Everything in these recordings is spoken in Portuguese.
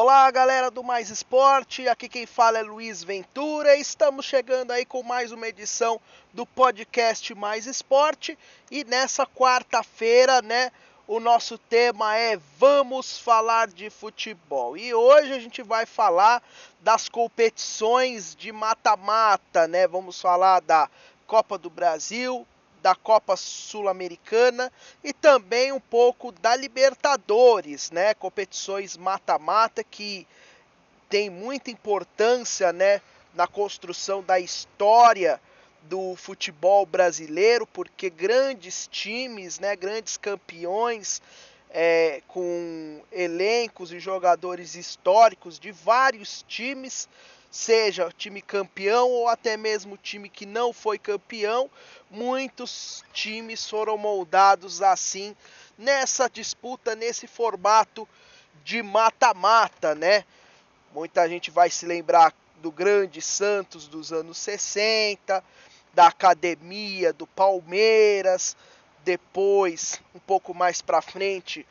Olá, galera do Mais Esporte. Aqui quem fala é Luiz Ventura. Estamos chegando aí com mais uma edição do podcast Mais Esporte e nessa quarta-feira, né, o nosso tema é Vamos falar de futebol. E hoje a gente vai falar das competições de mata-mata, né? Vamos falar da Copa do Brasil, da Copa Sul-Americana e também um pouco da Libertadores, né? Competições mata-mata que tem muita importância, né, na construção da história do futebol brasileiro, porque grandes times, né, grandes campeões é, com elencos e jogadores históricos de vários times seja time campeão ou até mesmo time que não foi campeão, muitos times foram moldados assim nessa disputa, nesse formato de mata-mata, né? Muita gente vai se lembrar do grande Santos dos anos 60, da academia do Palmeiras, depois, um pouco mais para frente,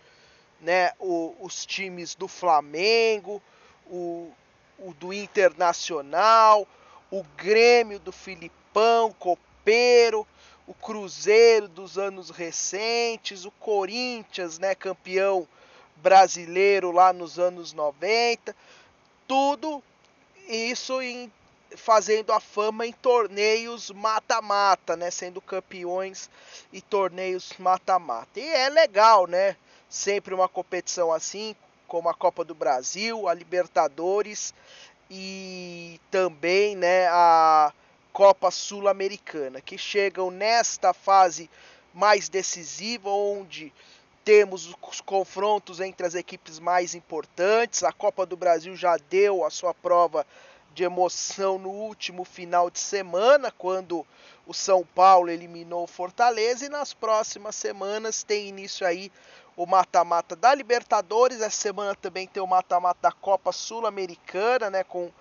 né, o, os times do Flamengo, o, o do Internacional, o Grêmio do Filipão, Copeiro, o Cruzeiro dos anos recentes, o Corinthians, né, campeão brasileiro lá nos anos 90, tudo isso em, fazendo a fama em torneios mata-mata, né, sendo campeões e torneios mata-mata. E é legal, né? Sempre uma competição assim, como a Copa do Brasil, a Libertadores e também né, a Copa Sul-Americana, que chegam nesta fase mais decisiva, onde temos os confrontos entre as equipes mais importantes. A Copa do Brasil já deu a sua prova de emoção no último final de semana, quando o São Paulo eliminou o Fortaleza, e nas próximas semanas tem início aí o mata-mata da Libertadores. Essa semana também tem o mata-mata da Copa Sul-Americana, né? Com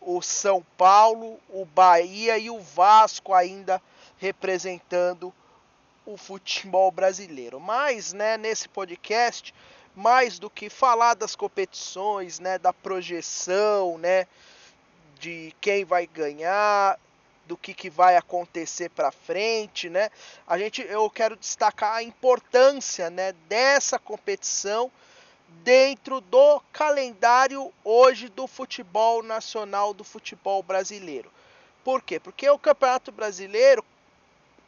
o São Paulo, o Bahia e o Vasco ainda representando o futebol brasileiro. Mas, né, nesse podcast, mais do que falar das competições, né, da projeção, né, de quem vai ganhar, do que, que vai acontecer para frente, né? A gente, eu quero destacar a importância, né, dessa competição dentro do calendário hoje do futebol nacional, do futebol brasileiro. Por quê? Porque o Campeonato Brasileiro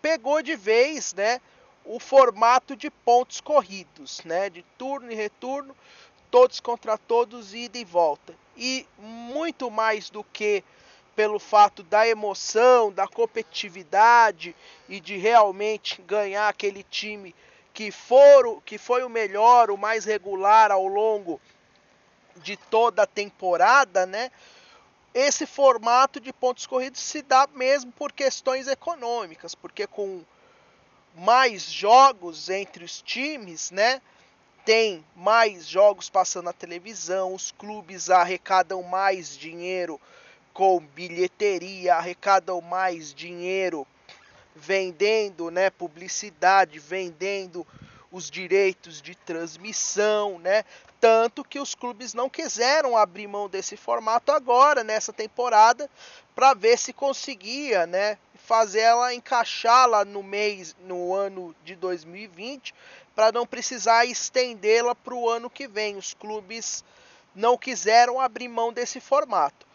pegou de vez, né, o formato de pontos corridos, né, de turno e retorno, todos contra todos, ida e volta. E muito mais do que pelo fato da emoção, da competitividade e de realmente ganhar aquele time que, for, que foi o melhor, o mais regular ao longo de toda a temporada, né? Esse formato de pontos corridos se dá mesmo por questões econômicas, porque com mais jogos entre os times, né? Tem mais jogos passando na televisão, os clubes arrecadam mais dinheiro com bilheteria, arrecadam mais dinheiro vendendo, né, publicidade, vendendo os direitos de transmissão, né? Tanto que os clubes não quiseram abrir mão desse formato agora nessa temporada para ver se conseguia, né, fazer ela encaixar lá no mês no ano de 2020 para não precisar estendê-la para o ano que vem. Os clubes não quiseram abrir mão desse formato.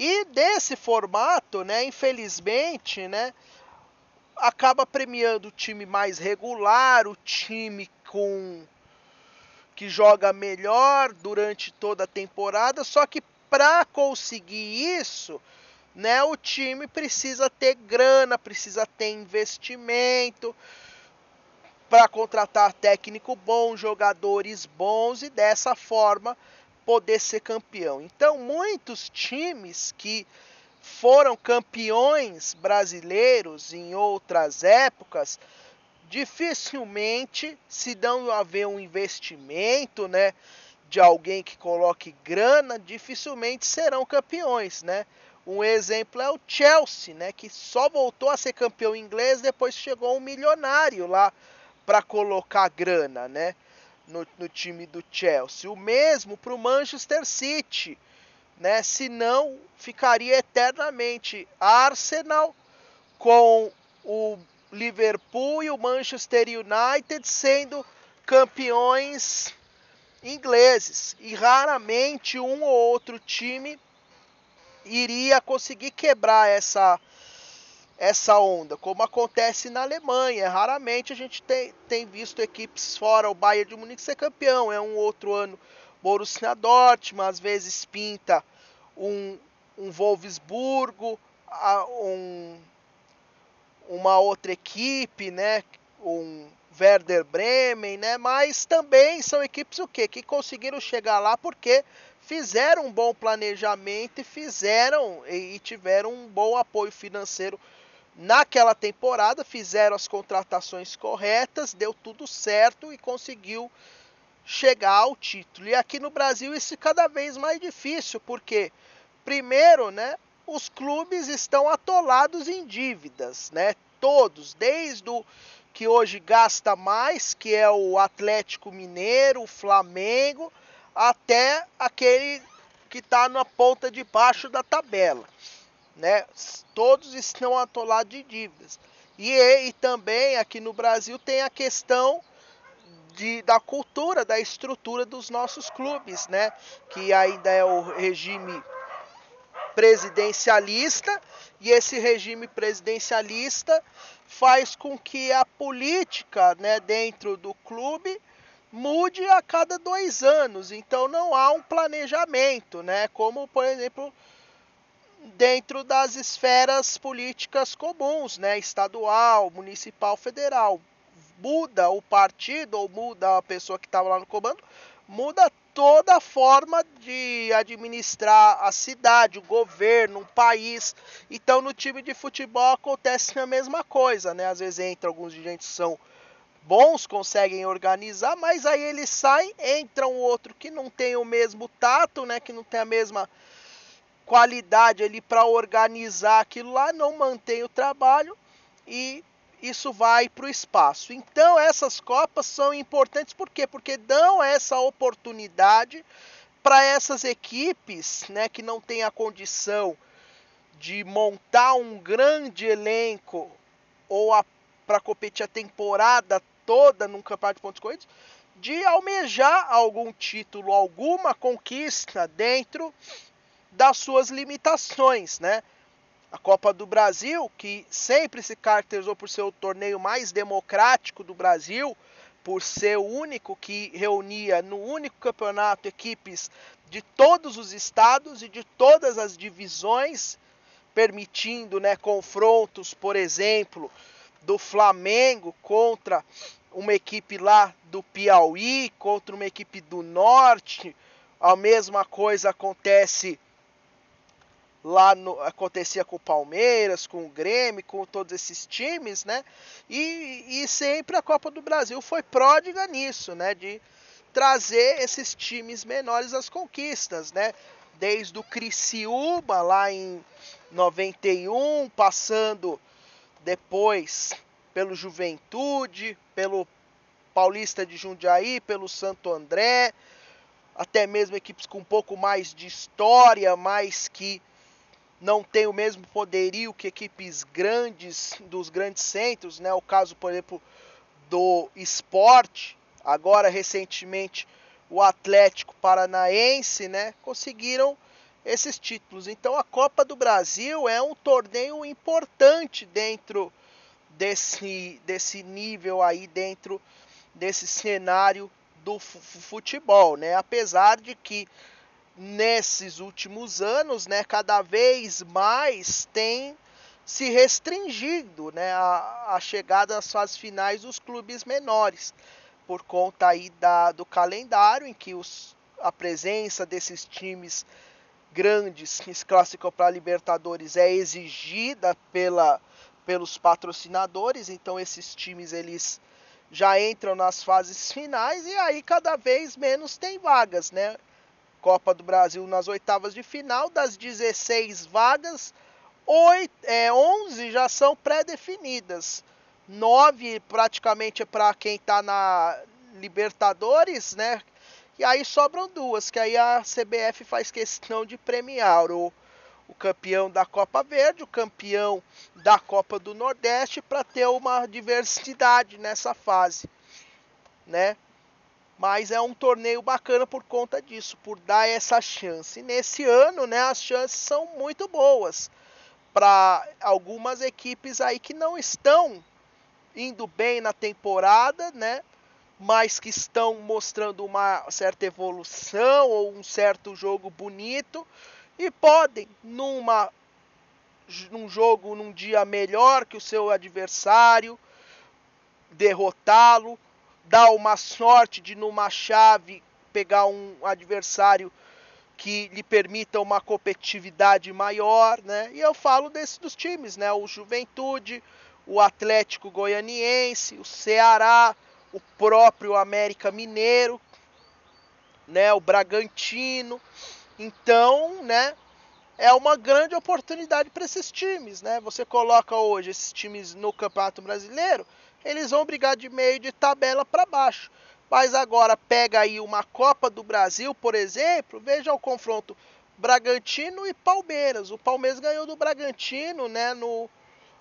E desse formato, né, infelizmente, né, acaba premiando o time mais regular, o time com que joga melhor durante toda a temporada, só que para conseguir isso, né, o time precisa ter grana, precisa ter investimento para contratar técnico bom, jogadores bons e dessa forma poder ser campeão. Então, muitos times que foram campeões brasileiros em outras épocas, dificilmente se dão a ver um investimento, né, de alguém que coloque grana, dificilmente serão campeões, né? Um exemplo é o Chelsea, né, que só voltou a ser campeão inglês depois chegou um milionário lá para colocar grana, né? No, no time do Chelsea. O mesmo para o Manchester City, né? Senão ficaria eternamente Arsenal com o Liverpool e o Manchester United sendo campeões ingleses e raramente um ou outro time iria conseguir quebrar essa essa onda, como acontece na Alemanha. Raramente a gente tem, tem visto equipes fora o Bayern de Munique ser campeão. É um outro ano Borussia Dortmund, às vezes pinta um, um Wolfsburgo, um, uma outra equipe, né? Um Werder Bremen, né? Mas também são equipes o quê? Que conseguiram chegar lá porque fizeram um bom planejamento e fizeram e tiveram um bom apoio financeiro naquela temporada, fizeram as contratações corretas, deu tudo certo e conseguiu chegar ao título. E aqui no Brasil isso é cada vez mais difícil, porque primeiro, né, os clubes estão atolados em dívidas, né? Todos, desde o que hoje gasta mais, que é o Atlético Mineiro, o Flamengo, até aquele que está na ponta de baixo da tabela né? Todos estão atolados de dívidas. E, e também aqui no Brasil tem a questão de, da cultura, da estrutura dos nossos clubes, né? Que ainda é o regime presidencialista e esse regime presidencialista faz com que a política, né, dentro do clube mude a cada dois anos. Então não há um planejamento, né? Como por exemplo dentro das esferas políticas comuns, né, estadual, municipal, federal. Muda o partido ou muda a pessoa que estava lá no comando, muda toda a forma de administrar a cidade, o governo, o país. Então no time de futebol acontece a mesma coisa, né? Às vezes entra alguns dirigentes que são bons, conseguem organizar, mas aí eles saem, entra um outro que não tem o mesmo tato, né, que não tem a mesma qualidade ali para organizar aquilo lá, não mantém o trabalho e isso vai para o espaço. Então essas copas são importantes por quê? Porque dão essa oportunidade para essas equipes, né, que não têm a condição de montar um grande elenco ou para competir a temporada toda num campeonato de pontos corridos, de almejar algum título, alguma conquista dentro das suas limitações, né? A Copa do Brasil, que sempre se caracterizou por ser o torneio mais democrático do Brasil, por ser o único que reunia no único campeonato equipes de todos os estados e de todas as divisões, permitindo né, confrontos, por exemplo, do Flamengo contra uma equipe lá do Piauí, contra uma equipe do Norte. A mesma coisa acontece lá no, acontecia com o Palmeiras, com o Grêmio, com todos esses times, né? E, e sempre a Copa do Brasil foi pródiga nisso, né? De trazer esses times menores às conquistas, né? Desde o Criciúma lá em 91, passando depois pelo Juventude, pelo Paulista de Jundiaí, pelo Santo André, até mesmo equipes com um pouco mais de história, mas que não tem o mesmo poderio que equipes grandes dos grandes centros, né? O caso, por exemplo, do esporte, agora recentemente o Atlético Paranaense, né? Conseguiram esses títulos. Então a Copa do Brasil é um torneio importante dentro desse, desse nível aí, dentro desse cenário do futebol, né? Apesar de que nesses últimos anos, né, cada vez mais tem se restringido né, a, a chegada às fases finais dos clubes menores, por conta aí da, do calendário em que os, a presença desses times grandes que se classificam para Libertadores é exigida pela, pelos patrocinadores, então esses times eles já entram nas fases finais e aí cada vez menos tem vagas, né? Copa do Brasil nas oitavas de final, das 16 vagas, 8, é, 11 já são pré-definidas. 9 praticamente é para quem está Libertadores, né? E aí sobram duas, que aí a CBF faz questão de premiar o, o campeão da Copa Verde, o campeão da Copa do Nordeste, para ter uma diversidade nessa fase, né? Mas é um torneio bacana por conta disso, por dar essa chance. E nesse ano, né, as chances são muito boas para algumas equipes aí que não estão indo bem na temporada, né? mas que estão mostrando uma certa evolução ou um certo jogo bonito e podem numa num jogo num dia melhor que o seu adversário derrotá-lo, dar uma sorte de numa chave pegar um adversário que lhe permita uma competitividade maior, né? E eu falo desse dos times, né? O Juventude, o Atlético Goianiense, o Ceará, o próprio América Mineiro, né, o Bragantino. Então, né, é uma grande oportunidade para esses times, né? Você coloca hoje esses times no Campeonato Brasileiro, eles vão brigar de meio de tabela para baixo. Mas agora pega aí uma Copa do Brasil, por exemplo, veja o confronto Bragantino e Palmeiras. O Palmeiras ganhou do Bragantino, né, no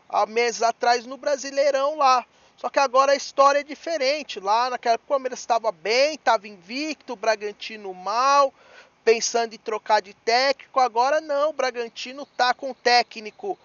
há meses atrás no Brasileirão lá. Só que agora a história é diferente. Lá naquela época o Palmeiras estava bem, estava invicto, o Bragantino mal, pensando em trocar de técnico. Agora não, o Bragantino tá com um técnico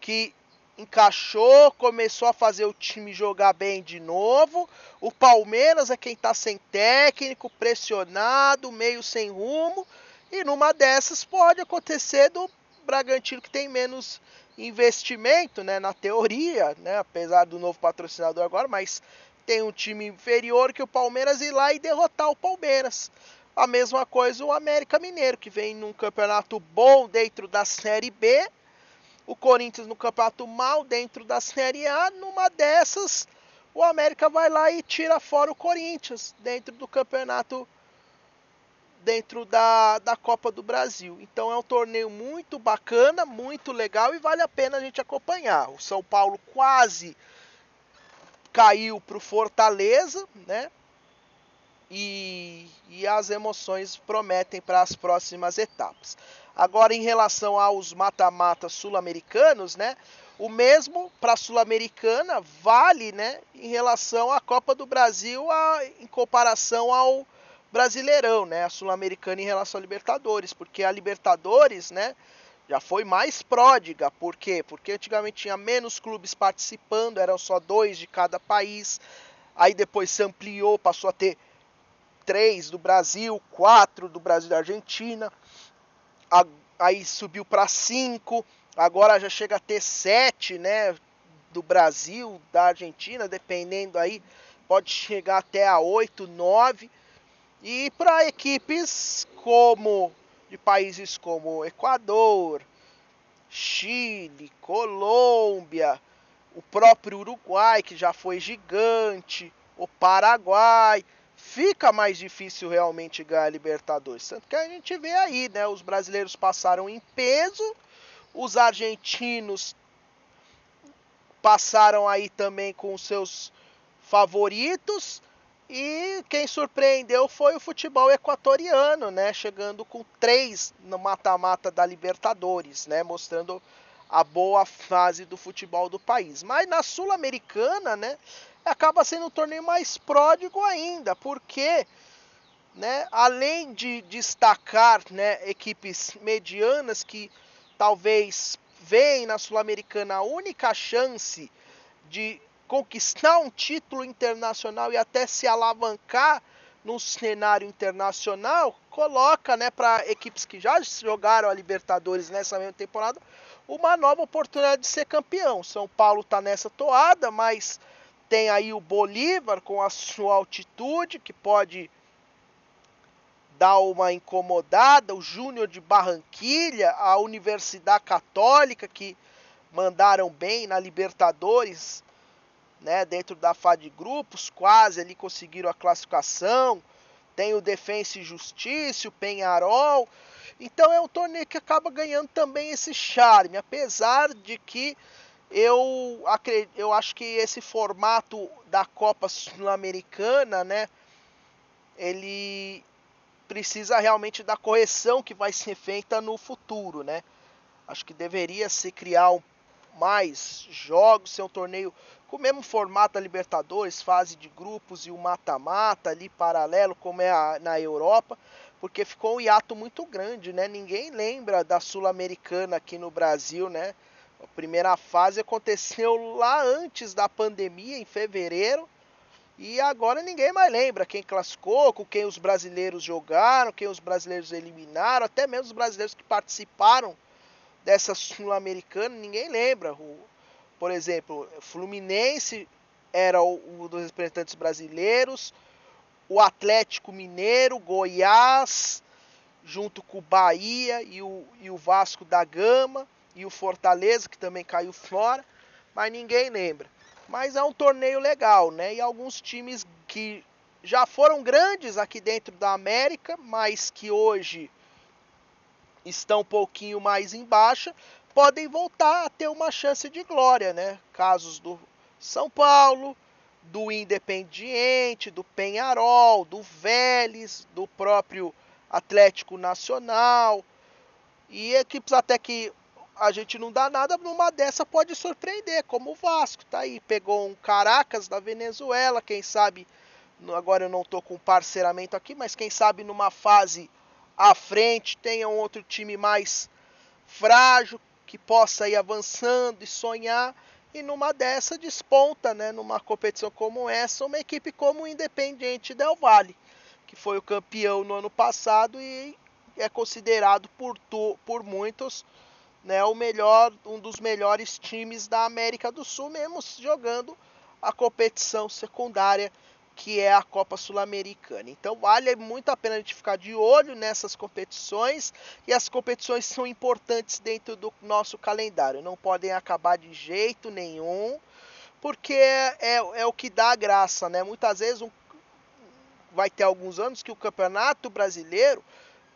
que encaixou, começou a fazer o time jogar bem de novo. O Palmeiras é quem está sem técnico, pressionado, meio sem rumo. E numa dessas pode acontecer do Bragantino que tem menos investimento, né, na teoria, né, apesar do novo patrocinador agora, mas tem um time inferior que o Palmeiras ir lá e derrotar o Palmeiras. A mesma coisa o América Mineiro, que vem num campeonato bom dentro da Série B, o Corinthians no campeonato mal dentro da Série A, numa dessas o América vai lá e tira fora o Corinthians dentro do campeonato dentro da, da Copa do Brasil. Então é um torneio muito bacana, muito legal e vale a pena a gente acompanhar. O São Paulo quase caiu para o Fortaleza, né? E, e as emoções prometem para as próximas etapas. Agora, em relação aos mata-matas sul-americanos, né? O mesmo para a Sul-Americana vale, né? Em relação à Copa do Brasil, a, em comparação ao Brasileirão, né? A Sul-Americana em relação à Libertadores, porque a Libertadores, né? Já foi mais pródiga, por quê? Porque antigamente tinha menos clubes participando, eram só dois de cada país. Aí depois se ampliou, passou a ter três do Brasil, quatro do Brasil e da Argentina. Aí subiu para cinco, agora já chega a ter sete, né? Do Brasil, da Argentina, dependendo aí, pode chegar até a oito, nove. E para equipes como de países como Equador, Chile, Colômbia, o próprio Uruguai, que já foi gigante, o Paraguai, fica mais difícil realmente ganhar a Libertadores. Tanto que a gente vê aí, né? Os brasileiros passaram em peso, os argentinos passaram aí também com seus favoritos e quem surpreendeu foi o futebol equatoriano, né? Chegando com três no mata-mata da Libertadores, né? Mostrando a boa fase do futebol do país. Mas na Sul-Americana, né? Acaba sendo um torneio mais pródigo ainda, porque, né? Além de destacar, né? Equipes medianas que talvez veem na Sul-Americana a única chance de conquistar um título internacional e até se alavancar no cenário internacional, coloca, né, para equipes que já jogaram a Libertadores nessa mesma temporada, uma nova oportunidade de ser campeão. São Paulo está nessa toada, mas tem aí o Bolívar com a sua altitude que pode dar uma incomodada, o Júnior de Barranquilha, a Universidade Católica que mandaram bem na Libertadores né, dentro da fase de grupos, quase ali conseguiram a classificação. Tem o Defensa e Justiça, o Penharol. Então é um torneio que acaba ganhando também esse charme, apesar de que Eu, acredito, eu acho que esse formato da Copa Sul-Americana, né, ele precisa realmente da correção que vai ser feita no futuro, né? Acho que deveria se criar mais jogos, ser um torneio com o mesmo formato da Libertadores, fase de grupos e o mata-mata ali paralelo, como é a, na Europa, porque ficou um hiato muito grande, né? Ninguém lembra da Sul-Americana aqui no Brasil, né? A primeira fase aconteceu lá antes da pandemia, em fevereiro, e agora ninguém mais lembra quem classificou, com quem os brasileiros jogaram, quem os brasileiros eliminaram, até mesmo os brasileiros que participaram dessa Sul-Americana, ninguém lembra. Por exemplo, Fluminense era o dos representantes brasileiros, o Atlético Mineiro, Goiás, junto com o Bahia e o, e o Vasco da Gama, e o Fortaleza, que também caiu fora, mas ninguém lembra. Mas é um torneio legal, né? E alguns times que já foram grandes aqui dentro da América, mas que hoje estão um pouquinho mais em baixa, podem voltar a ter uma chance de glória, né? Casos do São Paulo, do Independiente, do Penharol, do Vélez, do próprio Atlético Nacional. E equipes até que a gente não dá nada, numa dessa pode surpreender, como o Vasco, tá aí, pegou um Caracas da Venezuela, quem sabe, agora eu não tô com parceiramento aqui, mas quem sabe numa fase à frente tenha um outro time mais frágil, que possa ir avançando e sonhar, e numa dessa desponta, né, numa competição como essa, uma equipe como o Independiente Del Valle, que foi o campeão no ano passado e é considerado por, tu, por muitos né, o melhor, um dos melhores times da América do Sul, mesmo jogando a competição secundária que é a Copa Sul-Americana. Então vale muito a pena a gente ficar de olho nessas competições e as competições são importantes dentro do nosso calendário, não podem acabar de jeito nenhum, porque é, é, o que dá a graça, né? Muitas vezes um, vai ter alguns anos que o Campeonato Brasileiro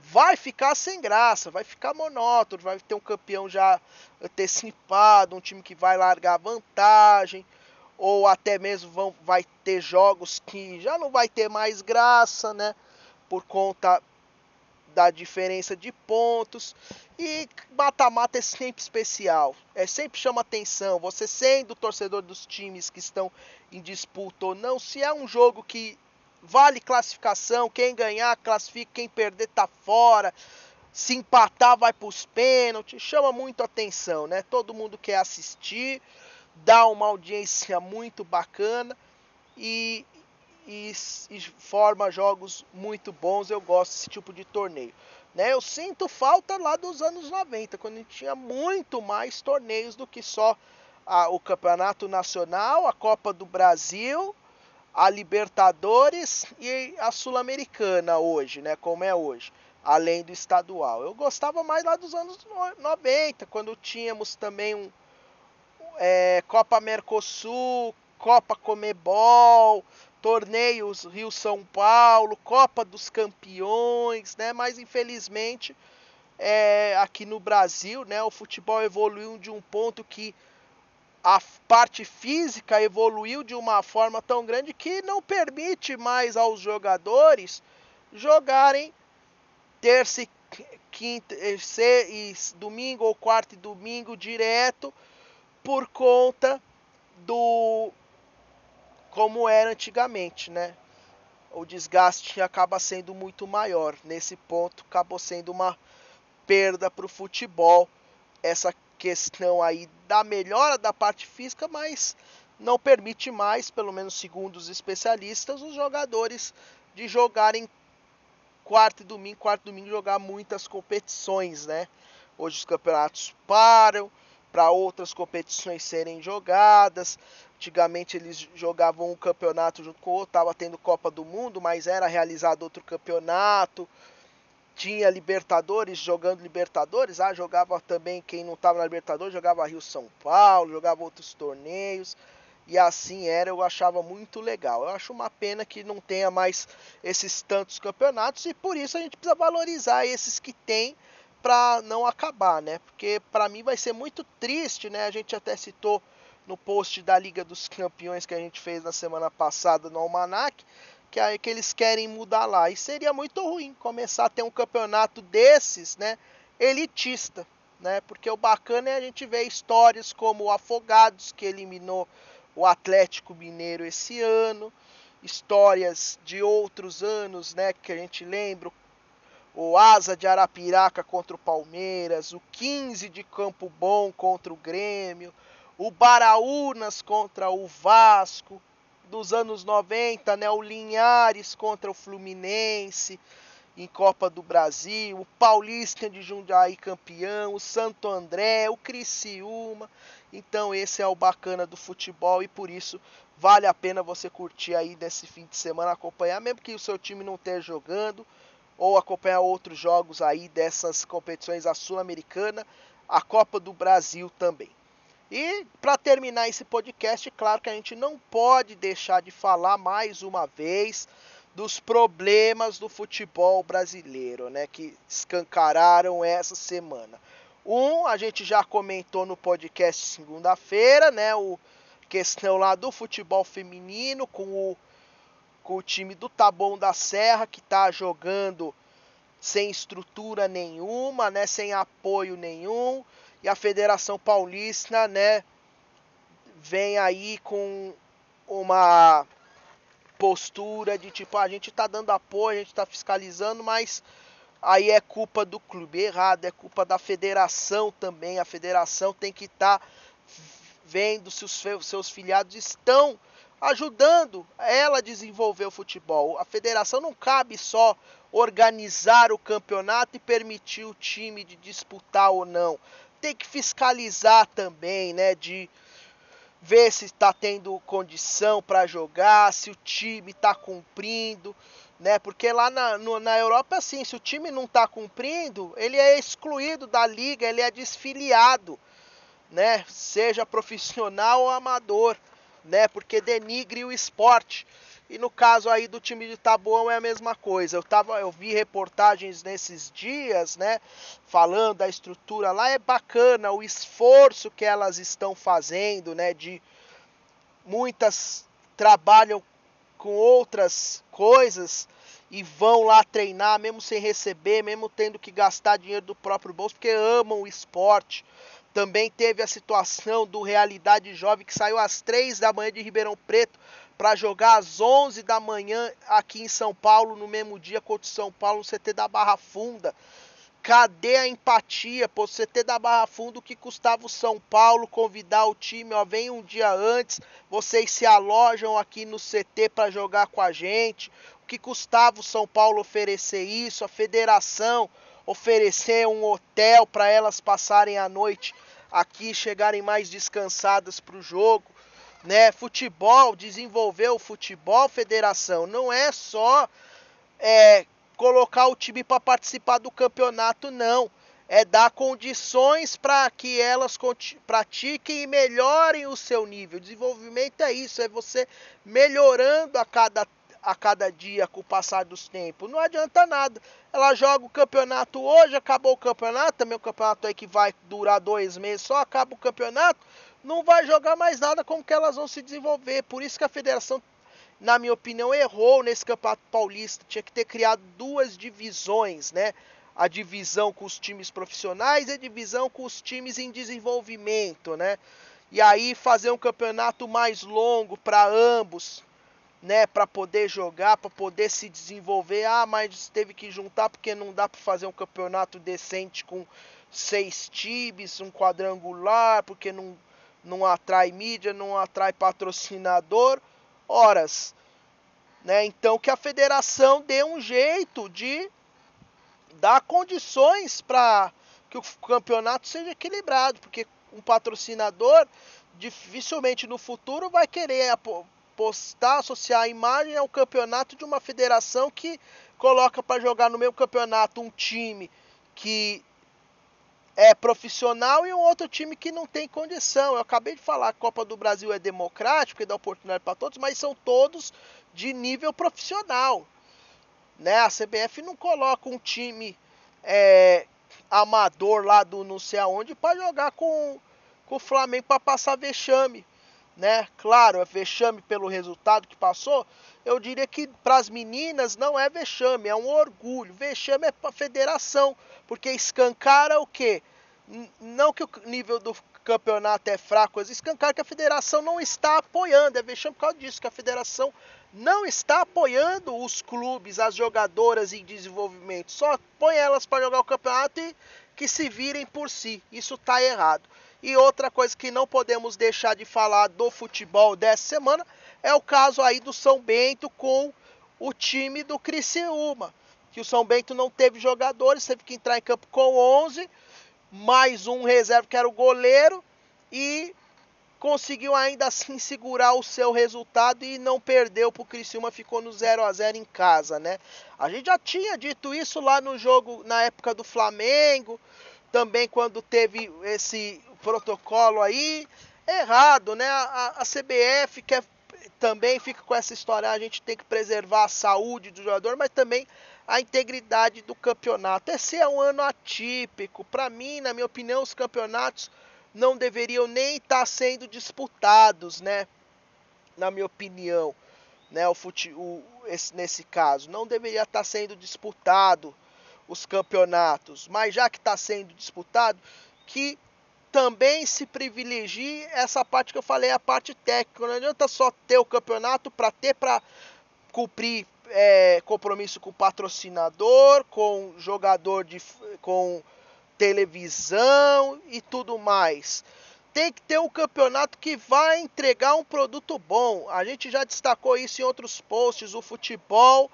vai ficar sem graça, vai ficar monótono, vai ter um campeão já antecipado, um time que vai largar vantagem, ou até mesmo vão, vai ter jogos que já não vai ter mais graça, né? Por conta da diferença de pontos. E mata-mata é sempre especial, é sempre chama atenção. Você sendo torcedor dos times que estão em disputa ou não, se é um jogo que vale classificação, quem ganhar classifica, quem perder tá fora. Se empatar vai para os pênaltis, chama muito atenção, né? Todo mundo quer assistir, dá uma audiência muito bacana e, e, e forma jogos muito bons. Eu gosto desse tipo de torneio. Né? Eu sinto falta lá dos anos 90, quando a gente tinha muito mais torneios do que só a, o Campeonato Nacional, a Copa do Brasil a Libertadores e a Sul-Americana hoje, né? Como é hoje, além do estadual. Eu gostava mais lá dos anos 90, quando tínhamos também um é, Copa Mercosul, Copa Comebol, torneios Rio São Paulo, Copa dos Campeões, né? Mas infelizmente é, aqui no Brasil, né? O futebol evoluiu de um ponto que a parte física evoluiu de uma forma tão grande que não permite mais aos jogadores jogarem terça, quinta, e domingo ou quarto e domingo direto por conta do como era antigamente, né? O desgaste acaba sendo muito maior. Nesse ponto, acabou sendo uma perda para o futebol essa questão aí da melhora da parte física, mas não permite mais, pelo menos segundo os especialistas, os jogadores de jogarem quarto e domingo, quarto e domingo jogar muitas competições, né? Hoje os campeonatos param para outras competições serem jogadas. Antigamente eles jogavam um campeonato junto com o outro, estava tendo Copa do Mundo, mas era realizado outro campeonato tinha Libertadores jogando Libertadores, ah, jogava também quem não estava na Libertadores, jogava Rio São Paulo, jogava outros torneios. E assim era, eu achava muito legal. Eu acho uma pena que não tenha mais esses tantos campeonatos e por isso a gente precisa valorizar esses que tem para não acabar, né? Porque para mim vai ser muito triste, né? A gente até citou no post da Liga dos Campeões que a gente fez na semana passada no Almanac, que é que eles querem mudar lá. E seria muito ruim começar a ter um campeonato desses, né? Elitista, né? Porque o bacana é a gente ver histórias como o Afogados, que eliminou o Atlético Mineiro esse ano, histórias de outros anos, né? Que a gente lembra, o Asa de Arapiraca contra o Palmeiras, o 15 de Campo Bom contra o Grêmio, o Baraunas contra o Vasco, dos anos 90, né, o Linhares contra o Fluminense em Copa do Brasil, o Paulista de Jundiaí campeão, o Santo André, o Criciúma. Então esse é o bacana do futebol e por isso vale a pena você curtir aí nesse fim de semana acompanhar, mesmo que o seu time não esteja jogando, ou acompanhar outros jogos aí dessas competições a Sul-Americana, a Copa do Brasil também. E para terminar esse podcast, claro que a gente não pode deixar de falar mais uma vez dos problemas do futebol brasileiro, né, que escancararam essa semana. Um, a gente já comentou no podcast segunda-feira, né, o questão lá do futebol feminino com o, com o time do Taboão da Serra que está jogando sem estrutura nenhuma, né, sem apoio nenhum e a Federação Paulista, né, vem aí com uma postura de tipo, ah, a gente tá dando apoio, a gente tá fiscalizando, mas aí é culpa do clube errado, é culpa da federação também. A federação tem que estar tá vendo se os seus filiados estão ajudando ela a desenvolver o futebol. A federação não cabe só organizar o campeonato e permitir o time de disputar ou não tem que fiscalizar também, né? De ver se está tendo condição para jogar, se o time está cumprindo, né? Porque lá na, no, na Europa é assim, se o time não está cumprindo, ele é excluído da liga, ele é desfiliado, né? Seja profissional ou amador, né? Porque denigre o esporte. E no caso aí do time de Taboão é a mesma coisa. Eu, tava, eu vi reportagens nesses dias, né? Falando da estrutura lá. É bacana o esforço que elas estão fazendo, né? De muitas trabalham com outras coisas e vão lá treinar, mesmo sem receber, mesmo tendo que gastar dinheiro do próprio bolso, porque amam o esporte. Também teve a situação do Realidade Jovem que saiu às três da manhã de Ribeirão Preto para jogar às 11 da manhã aqui em São Paulo, no mesmo dia contra o São Paulo, no CT da Barra Funda. Cadê a empatia? Pô, CT da Barra Funda, o que custava o São Paulo convidar o time, ó, vem um dia antes, vocês se alojam aqui no CT para jogar com a gente. O que custava o São Paulo oferecer isso? A federação oferecer um hotel para elas passarem a noite aqui, chegarem mais descansadas para o jogo né? Futebol, desenvolver o futebol, federação, não é só é, colocar o time para participar do campeonato, não. É dar condições para que elas pratiquem e melhorem o seu nível. Desenvolvimento é isso, é você melhorando a cada, a cada dia com o passar dos tempos. Não adianta nada. Ela joga o campeonato hoje, acabou o campeonato, também o campeonato aí que vai durar dois meses, só acaba o campeonato não vai jogar mais nada como que elas vão se desenvolver. Por isso que a federação, na minha opinião, errou nesse campeonato paulista. Tinha que ter criado duas divisões, né? A divisão com os times profissionais e a divisão com os times em desenvolvimento, né? E aí fazer um campeonato mais longo para ambos, né, para poder jogar, para poder se desenvolver. Ah, mas teve que juntar porque não dá para fazer um campeonato decente com seis times, um quadrangular, porque não não atrai mídia, não atrai patrocinador, horas. Né? Então que a federação dê um jeito de dar condições para que o campeonato seja equilibrado, porque um patrocinador dificilmente no futuro vai querer postar, associar a imagem ao campeonato de uma federação que coloca para jogar no mesmo campeonato um time que é profissional e um outro time que não tem condição. Eu acabei de falar a Copa do Brasil é democrática e dá oportunidade para todos, mas são todos de nível profissional. Né? A CBF não coloca um time é, amador lá do não sei aonde para jogar com, com o Flamengo para passar vexame, né? Claro, é vexame pelo resultado que passou. Eu diria que para as meninas não é vexame, é um orgulho. Vexame é para a federação, porque escancara o quê? Não que o nível do campeonato é fraco, escancar que a federação não está apoiando. É vexame por causa disso, que a federação não está apoiando os clubes, as jogadoras em desenvolvimento. Só põe elas para jogar o campeonato e que se virem por si. Isso está errado. E outra coisa que não podemos deixar de falar do futebol dessa semana é o caso aí do São Bento com o time do Criciúma. Que o São Bento não teve jogadores, teve que entrar em campo com 11 mais um reserva que era o goleiro e conseguiu ainda assim segurar o seu resultado e não perdeu para o Criciúma, ficou no 0 a 0 em casa, né? A gente já tinha dito isso lá no jogo na época do Flamengo, também quando teve esse protocolo aí, errado, né? A, a CBF quer também fica com essa história, a gente tem que preservar a saúde do jogador, mas também a integridade do campeonato. Esse é um ano atípico. Para mim, na minha opinião, os campeonatos não deveriam nem estar tá sendo disputados, né? Na minha opinião, né? O, fute, o esse, nesse caso, não deveria estar tá sendo disputado os campeonatos, mas já que está sendo disputado, que também se privilegie essa parte que eu falei, a parte técnica. Não adianta só ter o campeonato para ter para cumprir é, compromisso com patrocinador, com jogador de com televisão e tudo mais. Tem que ter um campeonato que vai entregar um produto bom. A gente já destacou isso em outros posts. O futebol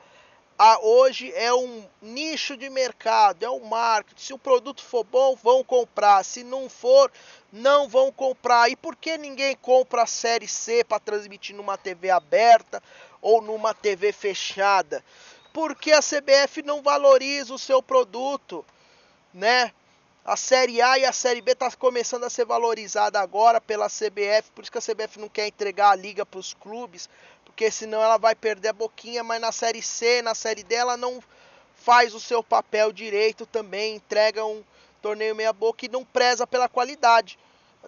a, hoje é um nicho de mercado, é um marketing. Se o produto for bom, vão comprar. Se não for, não vão comprar. E por que ninguém compra a Série C para transmitir numa TV aberta ou numa TV fechada? Porque a CBF não valoriza o seu produto, né? A Série A e a Série B está começando a ser valorizada agora pela CBF, por isso que a CBF não quer entregar a liga para os clubes, porque senão ela vai perder a boquinha, mas na Série C, na Série D, ela não faz o seu papel direito também, entrega um torneio meia boca e não preza pela qualidade.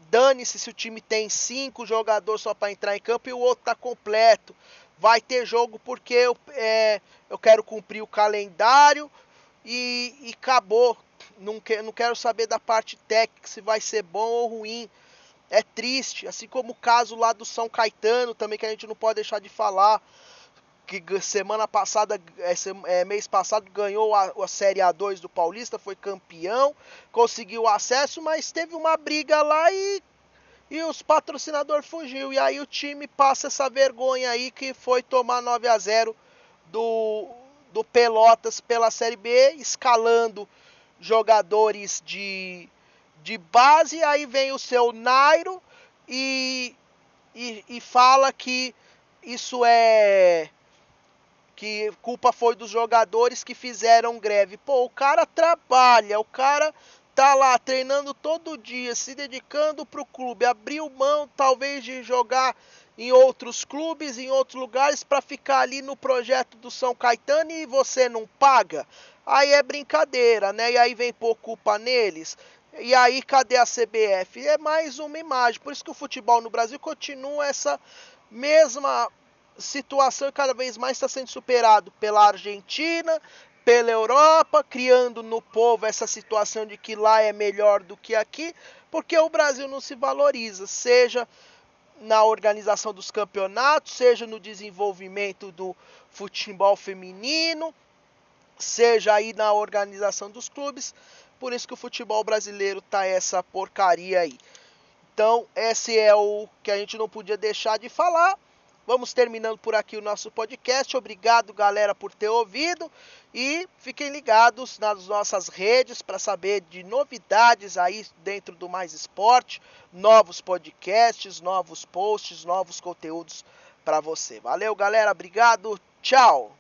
Dane-se se o time tem cinco jogadores só para entrar em campo e o outro tá completo vai ter jogo porque eu, é, eu quero cumprir o calendário e, e acabou. Não, que, não quero saber da parte técnica se vai ser bom ou ruim. É triste, assim como o caso lá do São Caetano também, que a gente não pode deixar de falar. Que semana passada, é, é, mês passado, ganhou a, a Série A2 do Paulista, foi campeão, conseguiu acesso, mas teve uma briga lá e e os patrocinadores fugiu. E aí o time passa essa vergonha aí que foi tomar 9 a 0 do, do Pelotas pela Série B, escalando jogadores de, de base. Aí vem o seu Nairo e, e, e fala que isso é que culpa foi dos jogadores que fizeram greve. Pô, o cara trabalha, o cara tá lá treinando todo dia, se dedicando para o clube, abriu mão talvez de jogar em outros clubes, em outros lugares para ficar ali no projeto do São Caetano e você não paga, aí é brincadeira, né? E aí vem pôr culpa neles. E aí cadê a CBF? É mais uma imagem. Por isso que o futebol no Brasil continua essa mesma situação e cada vez mais está sendo superado pela Argentina, pela Europa, criando no povo essa situação de que lá é melhor do que aqui, porque o Brasil não se valoriza, seja na organização dos campeonatos, seja no desenvolvimento do futebol feminino, seja aí na organização dos clubes. Por isso que o futebol brasileiro tá essa porcaria aí. Então, esse é o que a gente não podia deixar de falar. Vamos terminando por aqui o nosso podcast. Obrigado, galera, por ter ouvido. E fiquem ligados nas nossas redes para saber de novidades aí dentro do Mais Esporte, novos podcasts, novos posts, novos conteúdos para você. Valeu, galera. Obrigado. Tchau.